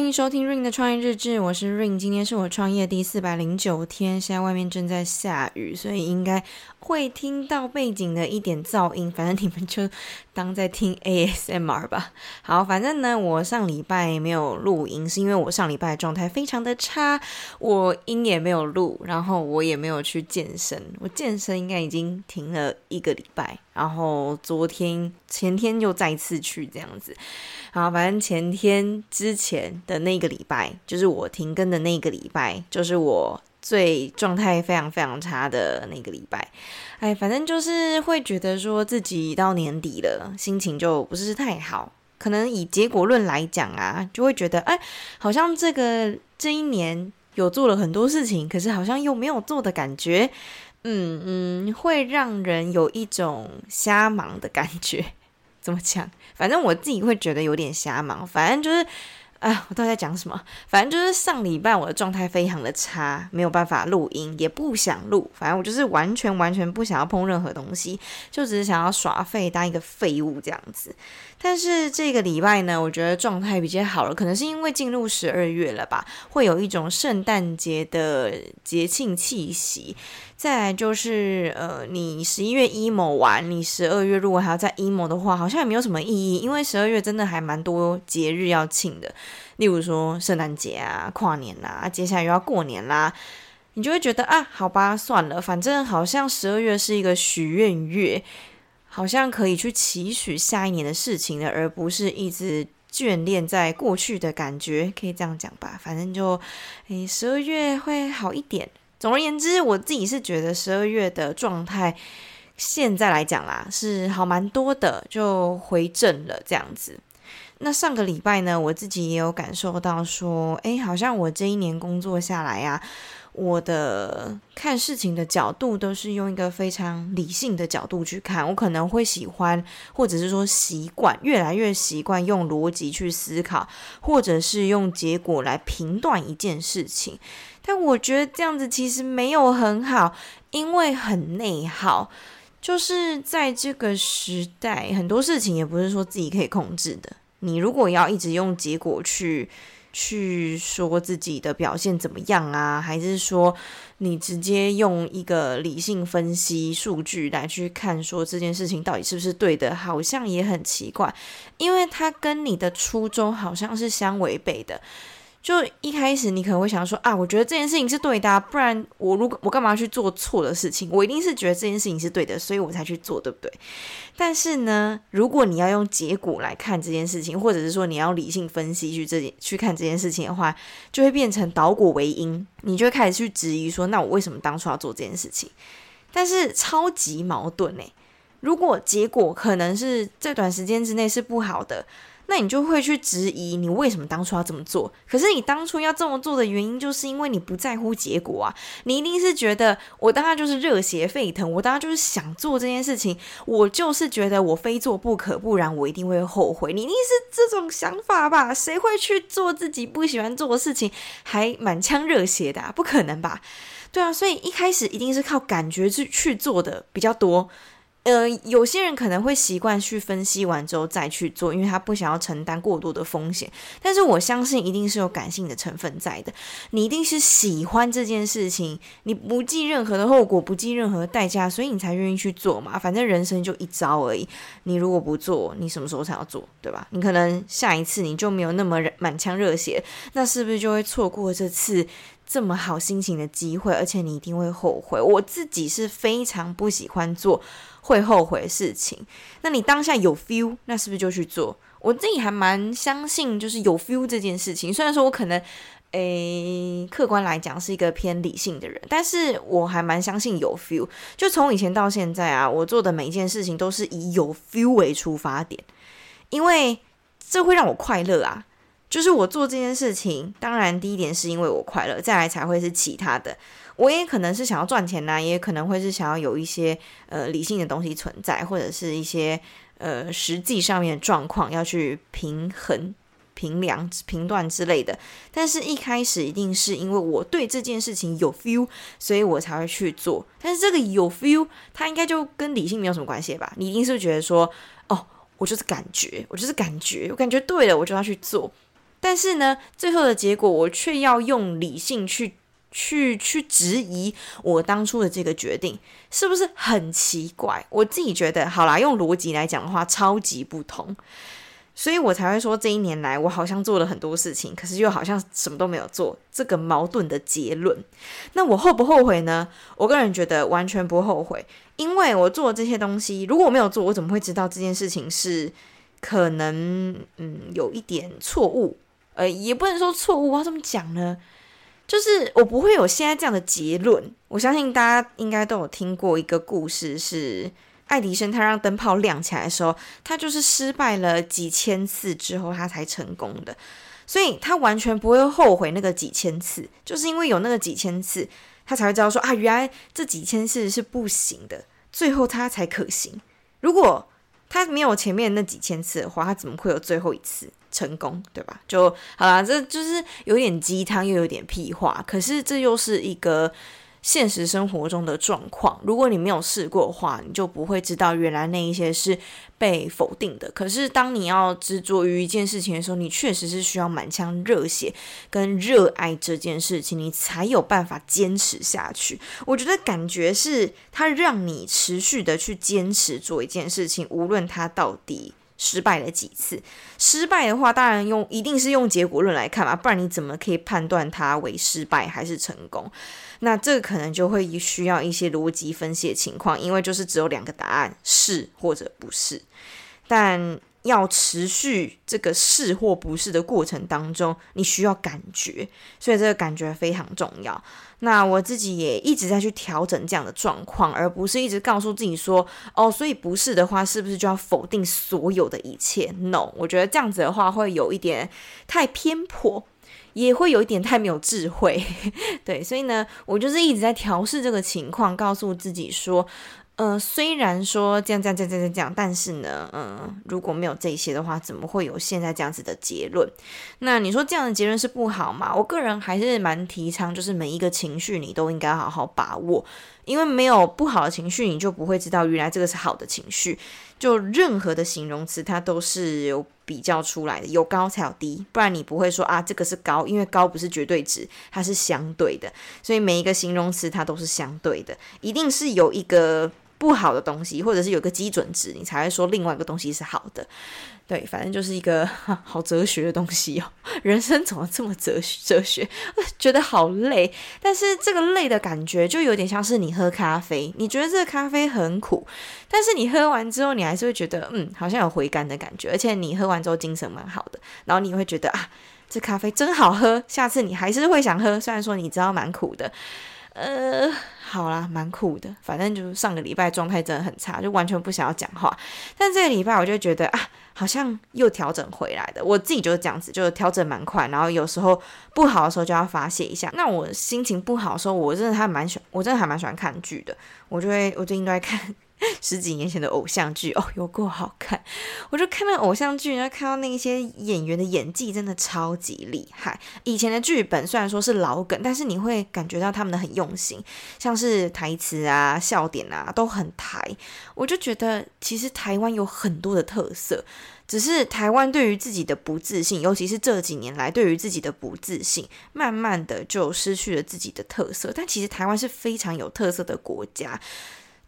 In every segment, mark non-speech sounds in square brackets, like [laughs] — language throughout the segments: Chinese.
欢迎收听 Ring 的创业日志，我是 Ring，今天是我创业第四百零九天，现在外面正在下雨，所以应该会听到背景的一点噪音，[laughs] 反正你们就当在听 ASMR 吧。好，反正呢，我上礼拜没有录音，是因为我上礼拜状态非常的差，我音也没有录，然后我也没有去健身，我健身应该已经停了一个礼拜，然后昨天前天又再次去这样子。好，反正前天之前的那个礼拜，就是我停更的那个礼拜，就是我最状态非常非常差的那个礼拜。哎，反正就是会觉得说自己到年底了，心情就不是太好。可能以结果论来讲啊，就会觉得哎，好像这个这一年有做了很多事情，可是好像又没有做的感觉。嗯嗯，会让人有一种瞎忙的感觉。[laughs] 怎么讲？反正我自己会觉得有点瞎忙。反正就是，啊，我到底在讲什么？反正就是上礼拜我的状态非常的差，没有办法录音，也不想录。反正我就是完全完全不想要碰任何东西，就只是想要耍废，当一个废物这样子。但是这个礼拜呢，我觉得状态比较好了，可能是因为进入十二月了吧，会有一种圣诞节的节庆气息。再来就是，呃，你十一月 emo 完，你十二月如果还要再 emo 的话，好像也没有什么意义，因为十二月真的还蛮多节日要庆的，例如说圣诞节啊、跨年啦，接下来又要过年啦，你就会觉得啊，好吧，算了，反正好像十二月是一个许愿月。好像可以去期许下一年的事情的，而不是一直眷恋在过去的感觉，可以这样讲吧。反正就，诶，十二月会好一点。总而言之，我自己是觉得十二月的状态，现在来讲啦，是好蛮多的，就回正了这样子。那上个礼拜呢，我自己也有感受到说，诶，好像我这一年工作下来呀。我的看事情的角度都是用一个非常理性的角度去看，我可能会喜欢，或者是说习惯，越来越习惯用逻辑去思考，或者是用结果来评断一件事情。但我觉得这样子其实没有很好，因为很内耗。就是在这个时代，很多事情也不是说自己可以控制的。你如果要一直用结果去。去说自己的表现怎么样啊？还是说你直接用一个理性分析数据来去看，说这件事情到底是不是对的？好像也很奇怪，因为它跟你的初衷好像是相违背的。就一开始你可能会想说啊，我觉得这件事情是对的，不然我如果我干嘛去做错的事情？我一定是觉得这件事情是对的，所以我才去做，对不对？但是呢，如果你要用结果来看这件事情，或者是说你要理性分析去这件去看这件事情的话，就会变成倒果为因，你就会开始去质疑说，那我为什么当初要做这件事情？但是超级矛盾欸，如果结果可能是这短时间之内是不好的。那你就会去质疑你为什么当初要这么做？可是你当初要这么做的原因，就是因为你不在乎结果啊！你一定是觉得我当下就是热血沸腾，我当下就是想做这件事情，我就是觉得我非做不可，不然我一定会后悔。你一定是这种想法吧？谁会去做自己不喜欢做的事情，还满腔热血的？不可能吧？对啊，所以一开始一定是靠感觉去去做的比较多。呃，有些人可能会习惯去分析完之后再去做，因为他不想要承担过多的风险。但是我相信一定是有感性的成分在的，你一定是喜欢这件事情，你不计任何的后果，不计任何的代价，所以你才愿意去做嘛。反正人生就一招而已，你如果不做，你什么时候才要做，对吧？你可能下一次你就没有那么满腔热血，那是不是就会错过这次这么好心情的机会？而且你一定会后悔。我自己是非常不喜欢做。会后悔事情，那你当下有 feel，那是不是就去做？我自己还蛮相信，就是有 feel 这件事情。虽然说我可能，诶，客观来讲是一个偏理性的人，但是我还蛮相信有 feel。就从以前到现在啊，我做的每一件事情都是以有 feel 为出发点，因为这会让我快乐啊。就是我做这件事情，当然第一点是因为我快乐，再来才会是其他的。我也可能是想要赚钱呐、也可能会是想要有一些呃理性的东西存在，或者是一些呃实际上面的状况要去平衡、平量、评断之类的。但是一开始一定是因为我对这件事情有 feel，所以我才会去做。但是这个有 feel，它应该就跟理性没有什么关系吧？你一定是觉得说，哦，我就是感觉，我就是感觉，我感觉对了，我就要去做。但是呢，最后的结果我却要用理性去去去质疑我当初的这个决定，是不是很奇怪？我自己觉得，好啦，用逻辑来讲的话，超级不同。所以我才会说，这一年来我好像做了很多事情，可是又好像什么都没有做，这个矛盾的结论。那我后不后悔呢？我个人觉得完全不后悔，因为我做这些东西，如果我没有做，我怎么会知道这件事情是可能嗯有一点错误？呃，也不能说错误，我要怎么讲呢？就是我不会有现在这样的结论。我相信大家应该都有听过一个故事是。爱迪生他让灯泡亮起来的时候，他就是失败了几千次之后，他才成功的，所以他完全不会后悔那个几千次，就是因为有那个几千次，他才会知道说啊，原来这几千次是不行的，最后他才可行。如果他没有前面那几千次的话，他怎么会有最后一次成功，对吧？就好啦，这就是有点鸡汤又有点屁话，可是这又是一个。现实生活中的状况，如果你没有试过的话，你就不会知道原来那一些是被否定的。可是当你要执着于一件事情的时候，你确实是需要满腔热血跟热爱这件事情，你才有办法坚持下去。我觉得感觉是它让你持续的去坚持做一件事情，无论它到底失败了几次。失败的话，当然用一定是用结果论来看嘛，不然你怎么可以判断它为失败还是成功？那这个可能就会需要一些逻辑分析的情况，因为就是只有两个答案，是或者不是。但要持续这个是或不是的过程当中，你需要感觉，所以这个感觉非常重要。那我自己也一直在去调整这样的状况，而不是一直告诉自己说，哦，所以不是的话，是不是就要否定所有的一切？No，我觉得这样子的话会有一点太偏颇。也会有一点太没有智慧，[laughs] 对，所以呢，我就是一直在调试这个情况，告诉自己说，呃，虽然说这样这样这样这样这样，但是呢，嗯、如果没有这些的话，怎么会有现在这样子的结论？那你说这样的结论是不好吗？我个人还是蛮提倡，就是每一个情绪你都应该好好把握，因为没有不好的情绪，你就不会知道原来这个是好的情绪。就任何的形容词，它都是有比较出来的，有高才有低，不然你不会说啊，这个是高，因为高不是绝对值，它是相对的，所以每一个形容词它都是相对的，一定是有一个不好的东西，或者是有个基准值，你才会说另外一个东西是好的。对，反正就是一个 [laughs] 好哲学的东西哦。[laughs] 人生怎么这么哲学？哲学 [laughs] 觉得好累，但是这个累的感觉就有点像是你喝咖啡，你觉得这个咖啡很苦，但是你喝完之后，你还是会觉得嗯，好像有回甘的感觉，而且你喝完之后精神蛮好的，然后你会觉得啊，这咖啡真好喝，下次你还是会想喝，虽然说你知道蛮苦的，呃。好啦，蛮酷的。反正就是上个礼拜状态真的很差，就完全不想要讲话。但这个礼拜我就觉得啊，好像又调整回来的。我自己就是这样子，就是调整蛮快。然后有时候不好的时候就要发泄一下。那我心情不好的时候，我真的还蛮喜欢，我真的还蛮喜欢看剧的。我就会，我最近都在看。[laughs] 十几年前的偶像剧哦，有够好看！我就看那偶像剧，然后看到那些演员的演技真的超级厉害。以前的剧本虽然说是老梗，但是你会感觉到他们的很用心，像是台词啊、笑点啊都很台。我就觉得其实台湾有很多的特色，只是台湾对于自己的不自信，尤其是这几年来对于自己的不自信，慢慢的就失去了自己的特色。但其实台湾是非常有特色的国家。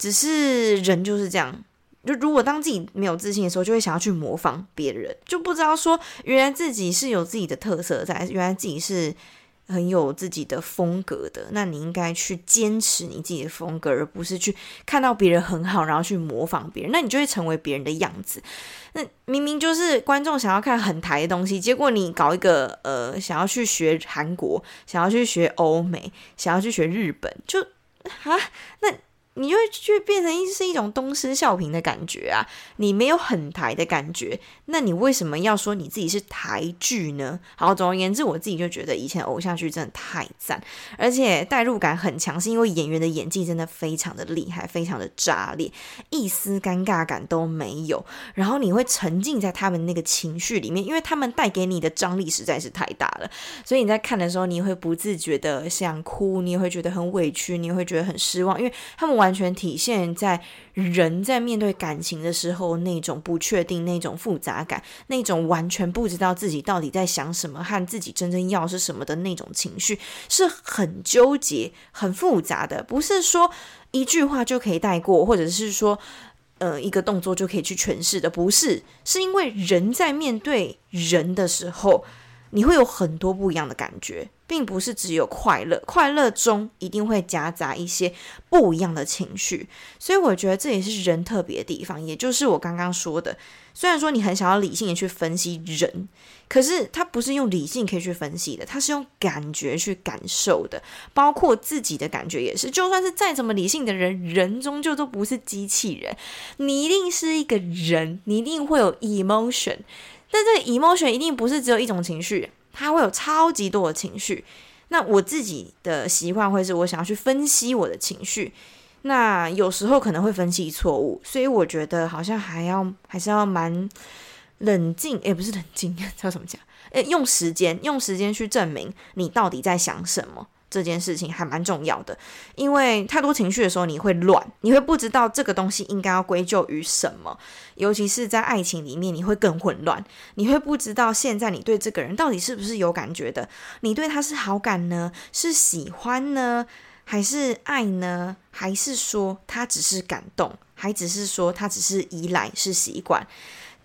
只是人就是这样，就如果当自己没有自信的时候，就会想要去模仿别人，就不知道说原来自己是有自己的特色在，原来自己是很有自己的风格的。那你应该去坚持你自己的风格，而不是去看到别人很好，然后去模仿别人，那你就会成为别人的样子。那明明就是观众想要看很台的东西，结果你搞一个呃，想要去学韩国，想要去学欧美，想要去学日本，就啊那。你就会去变成一是一种东施效颦的感觉啊！你没有很台的感觉，那你为什么要说你自己是台剧呢？好，总而言之，我自己就觉得以前偶像剧真的太赞，而且代入感很强，是因为演员的演技真的非常的厉害，非常的炸裂，一丝尴尬感都没有。然后你会沉浸在他们那个情绪里面，因为他们带给你的张力实在是太大了，所以你在看的时候，你会不自觉的想哭，你也会觉得很委屈，你也会觉得很失望，因为他们。完全体现在人在面对感情的时候那种不确定、那种复杂感、那种完全不知道自己到底在想什么和自己真正要是什么的那种情绪，是很纠结、很复杂的。不是说一句话就可以带过，或者是说，呃，一个动作就可以去诠释的。不是，是因为人在面对人的时候，你会有很多不一样的感觉。并不是只有快乐，快乐中一定会夹杂一些不一样的情绪，所以我觉得这也是人特别的地方。也就是我刚刚说的，虽然说你很想要理性的去分析人，可是它不是用理性可以去分析的，它是用感觉去感受的，包括自己的感觉也是。就算是再怎么理性的人，人终究都不是机器人，你一定是一个人，你一定会有 emotion，但这个 emotion 一定不是只有一种情绪。它会有超级多的情绪，那我自己的习惯会是我想要去分析我的情绪，那有时候可能会分析错误，所以我觉得好像还要还是要蛮冷静，也，不是冷静，[laughs] 叫什么讲？诶，用时间，用时间去证明你到底在想什么。这件事情还蛮重要的，因为太多情绪的时候，你会乱，你会不知道这个东西应该要归咎于什么。尤其是在爱情里面，你会更混乱，你会不知道现在你对这个人到底是不是有感觉的，你对他是好感呢，是喜欢呢，还是爱呢？还是说他只是感动，还只是说他只是依赖，是习惯？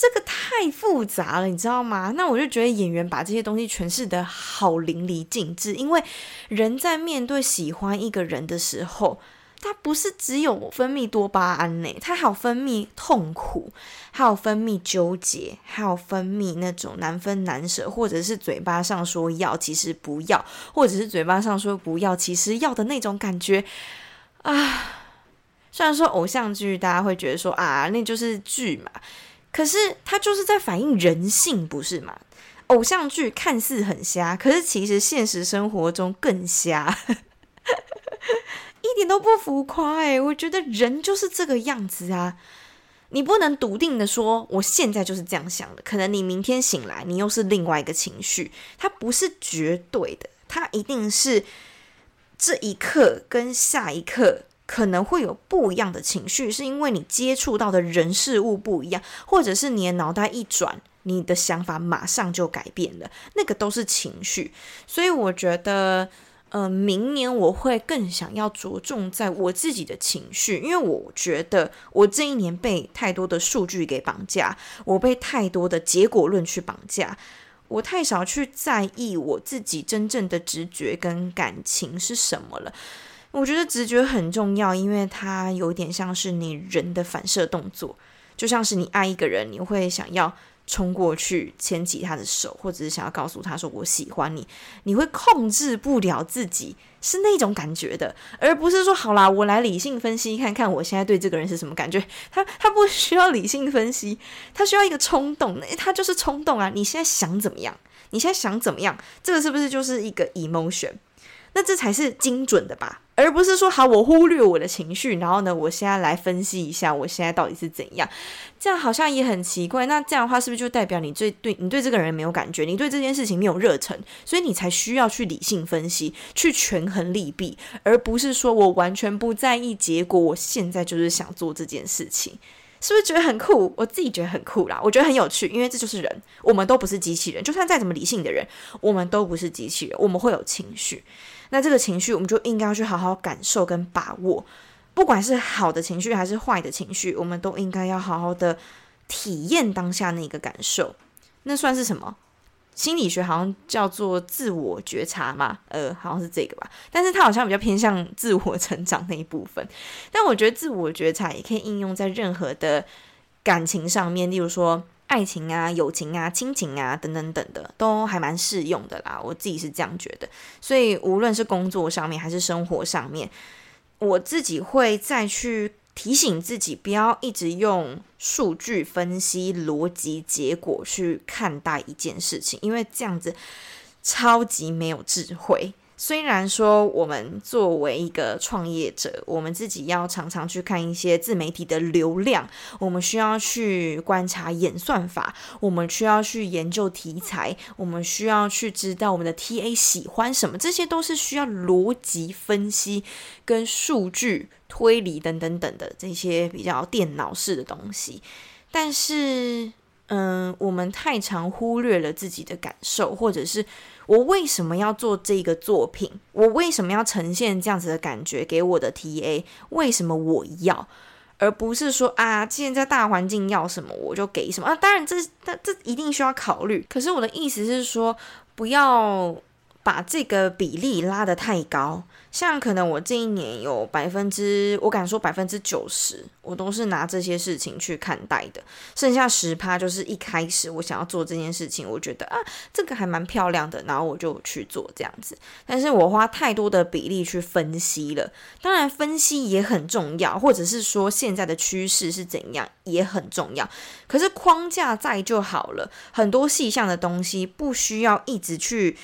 这个太复杂了，你知道吗？那我就觉得演员把这些东西诠释得好淋漓尽致。因为人在面对喜欢一个人的时候，他不是只有分泌多巴胺呢，他还有分泌痛苦，还有分泌纠结，还有分泌那种难分难舍，或者是嘴巴上说要，其实不要，或者是嘴巴上说不要，其实要的那种感觉啊。虽然说偶像剧，大家会觉得说啊，那就是剧嘛。可是他就是在反映人性，不是吗？偶像剧看似很瞎，可是其实现实生活中更瞎，[laughs] 一点都不浮夸哎！我觉得人就是这个样子啊，你不能笃定的说我现在就是这样想的，可能你明天醒来，你又是另外一个情绪，它不是绝对的，它一定是这一刻跟下一刻。可能会有不一样的情绪，是因为你接触到的人事物不一样，或者是你的脑袋一转，你的想法马上就改变了，那个都是情绪。所以我觉得，呃，明年我会更想要着重在我自己的情绪，因为我觉得我这一年被太多的数据给绑架，我被太多的结果论去绑架，我太少去在意我自己真正的直觉跟感情是什么了。我觉得直觉很重要，因为它有点像是你人的反射动作，就像是你爱一个人，你会想要冲过去牵起他的手，或者是想要告诉他说我喜欢你，你会控制不了自己，是那种感觉的，而不是说好啦，我来理性分析看看我现在对这个人是什么感觉。他他不需要理性分析，他需要一个冲动，诶，他就是冲动啊！你现在想怎么样？你现在想怎么样？这个是不是就是一个 emotion？那这才是精准的吧？而不是说好，我忽略我的情绪，然后呢，我现在来分析一下，我现在到底是怎样？这样好像也很奇怪。那这样的话，是不是就代表你最对你对这个人没有感觉，你对这件事情没有热忱，所以你才需要去理性分析，去权衡利弊，而不是说我完全不在意结果，我现在就是想做这件事情，是不是觉得很酷？我自己觉得很酷啦，我觉得很有趣，因为这就是人，我们都不是机器人，就算再怎么理性的人，我们都不是机器人，我们会有情绪。那这个情绪，我们就应该要去好好感受跟把握，不管是好的情绪还是坏的情绪，我们都应该要好好的体验当下那个感受。那算是什么？心理学好像叫做自我觉察嘛，呃，好像是这个吧。但是它好像比较偏向自我成长那一部分。[laughs] 但我觉得自我觉察也可以应用在任何的感情上面，例如说。爱情啊、友情啊、亲情啊等等等的，都还蛮适用的啦。我自己是这样觉得，所以无论是工作上面还是生活上面，我自己会再去提醒自己，不要一直用数据分析、逻辑、结果去看待一件事情，因为这样子超级没有智慧。虽然说我们作为一个创业者，我们自己要常常去看一些自媒体的流量，我们需要去观察演算法，我们需要去研究题材，我们需要去知道我们的 TA 喜欢什么，这些都是需要逻辑分析跟数据推理等等等的这些比较电脑式的东西。但是，嗯，我们太常忽略了自己的感受，或者是。我为什么要做这个作品？我为什么要呈现这样子的感觉给我的 TA？为什么我要，而不是说啊，现在大环境要什么我就给什么啊？当然这，这这这一定需要考虑。可是我的意思是说，不要把这个比例拉得太高。像可能我这一年有百分之，我敢说百分之九十，我都是拿这些事情去看待的。剩下十趴就是一开始我想要做这件事情，我觉得啊，这个还蛮漂亮的，然后我就去做这样子。但是我花太多的比例去分析了，当然分析也很重要，或者是说现在的趋势是怎样也很重要。可是框架在就好了，很多细项的东西不需要一直去。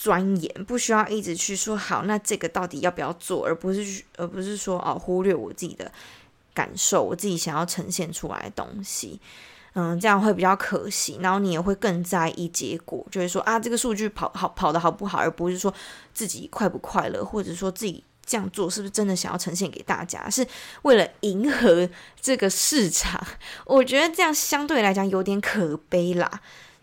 钻研不需要一直去说好，那这个到底要不要做，而不是而不是说哦，忽略我自己的感受，我自己想要呈现出来的东西，嗯，这样会比较可惜。然后你也会更在意结果，就是说啊，这个数据跑好跑得好不好，而不是说自己快不快乐，或者说自己这样做是不是真的想要呈现给大家，是为了迎合这个市场。[laughs] 我觉得这样相对来讲有点可悲啦。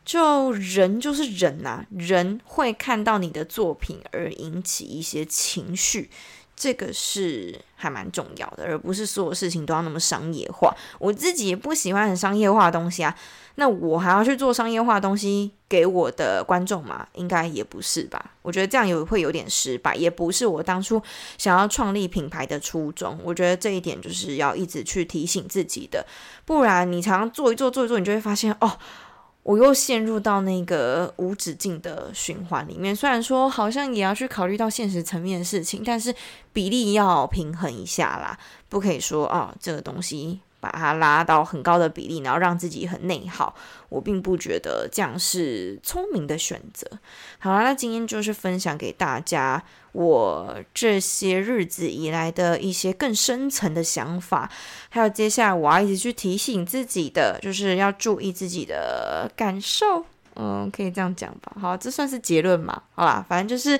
就人就是人呐、人会看到你的作品而引起一些情绪，这个是还蛮重要的，而不是所有事情都要那么商业化。我自己也不喜欢很商业化的东西啊，那我还要去做商业化的东西给我的观众吗？应该也不是吧。我觉得这样有会有点失败，也不是我当初想要创立品牌的初衷。我觉得这一点就是要一直去提醒自己的，不然你常常做一做做一做，你就会发现哦。我又陷入到那个无止境的循环里面。虽然说好像也要去考虑到现实层面的事情，但是比例要平衡一下啦，不可以说、哦，这个东西。把它拉到很高的比例，然后让自己很内耗，我并不觉得这样是聪明的选择。好啦，那今天就是分享给大家我这些日子以来的一些更深层的想法，还有接下来我要一直去提醒自己的，就是要注意自己的感受。嗯，可以这样讲吧。好，这算是结论嘛？好啦，反正就是。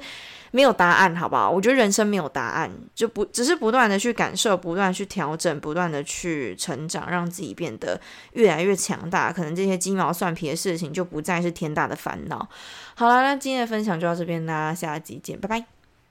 没有答案，好不好？我觉得人生没有答案，就不只是不断的去感受，不断去调整，不断的去成长，让自己变得越来越强大。可能这些鸡毛蒜皮的事情就不再是天大的烦恼。好了，那今天的分享就到这边啦，下集见，拜拜。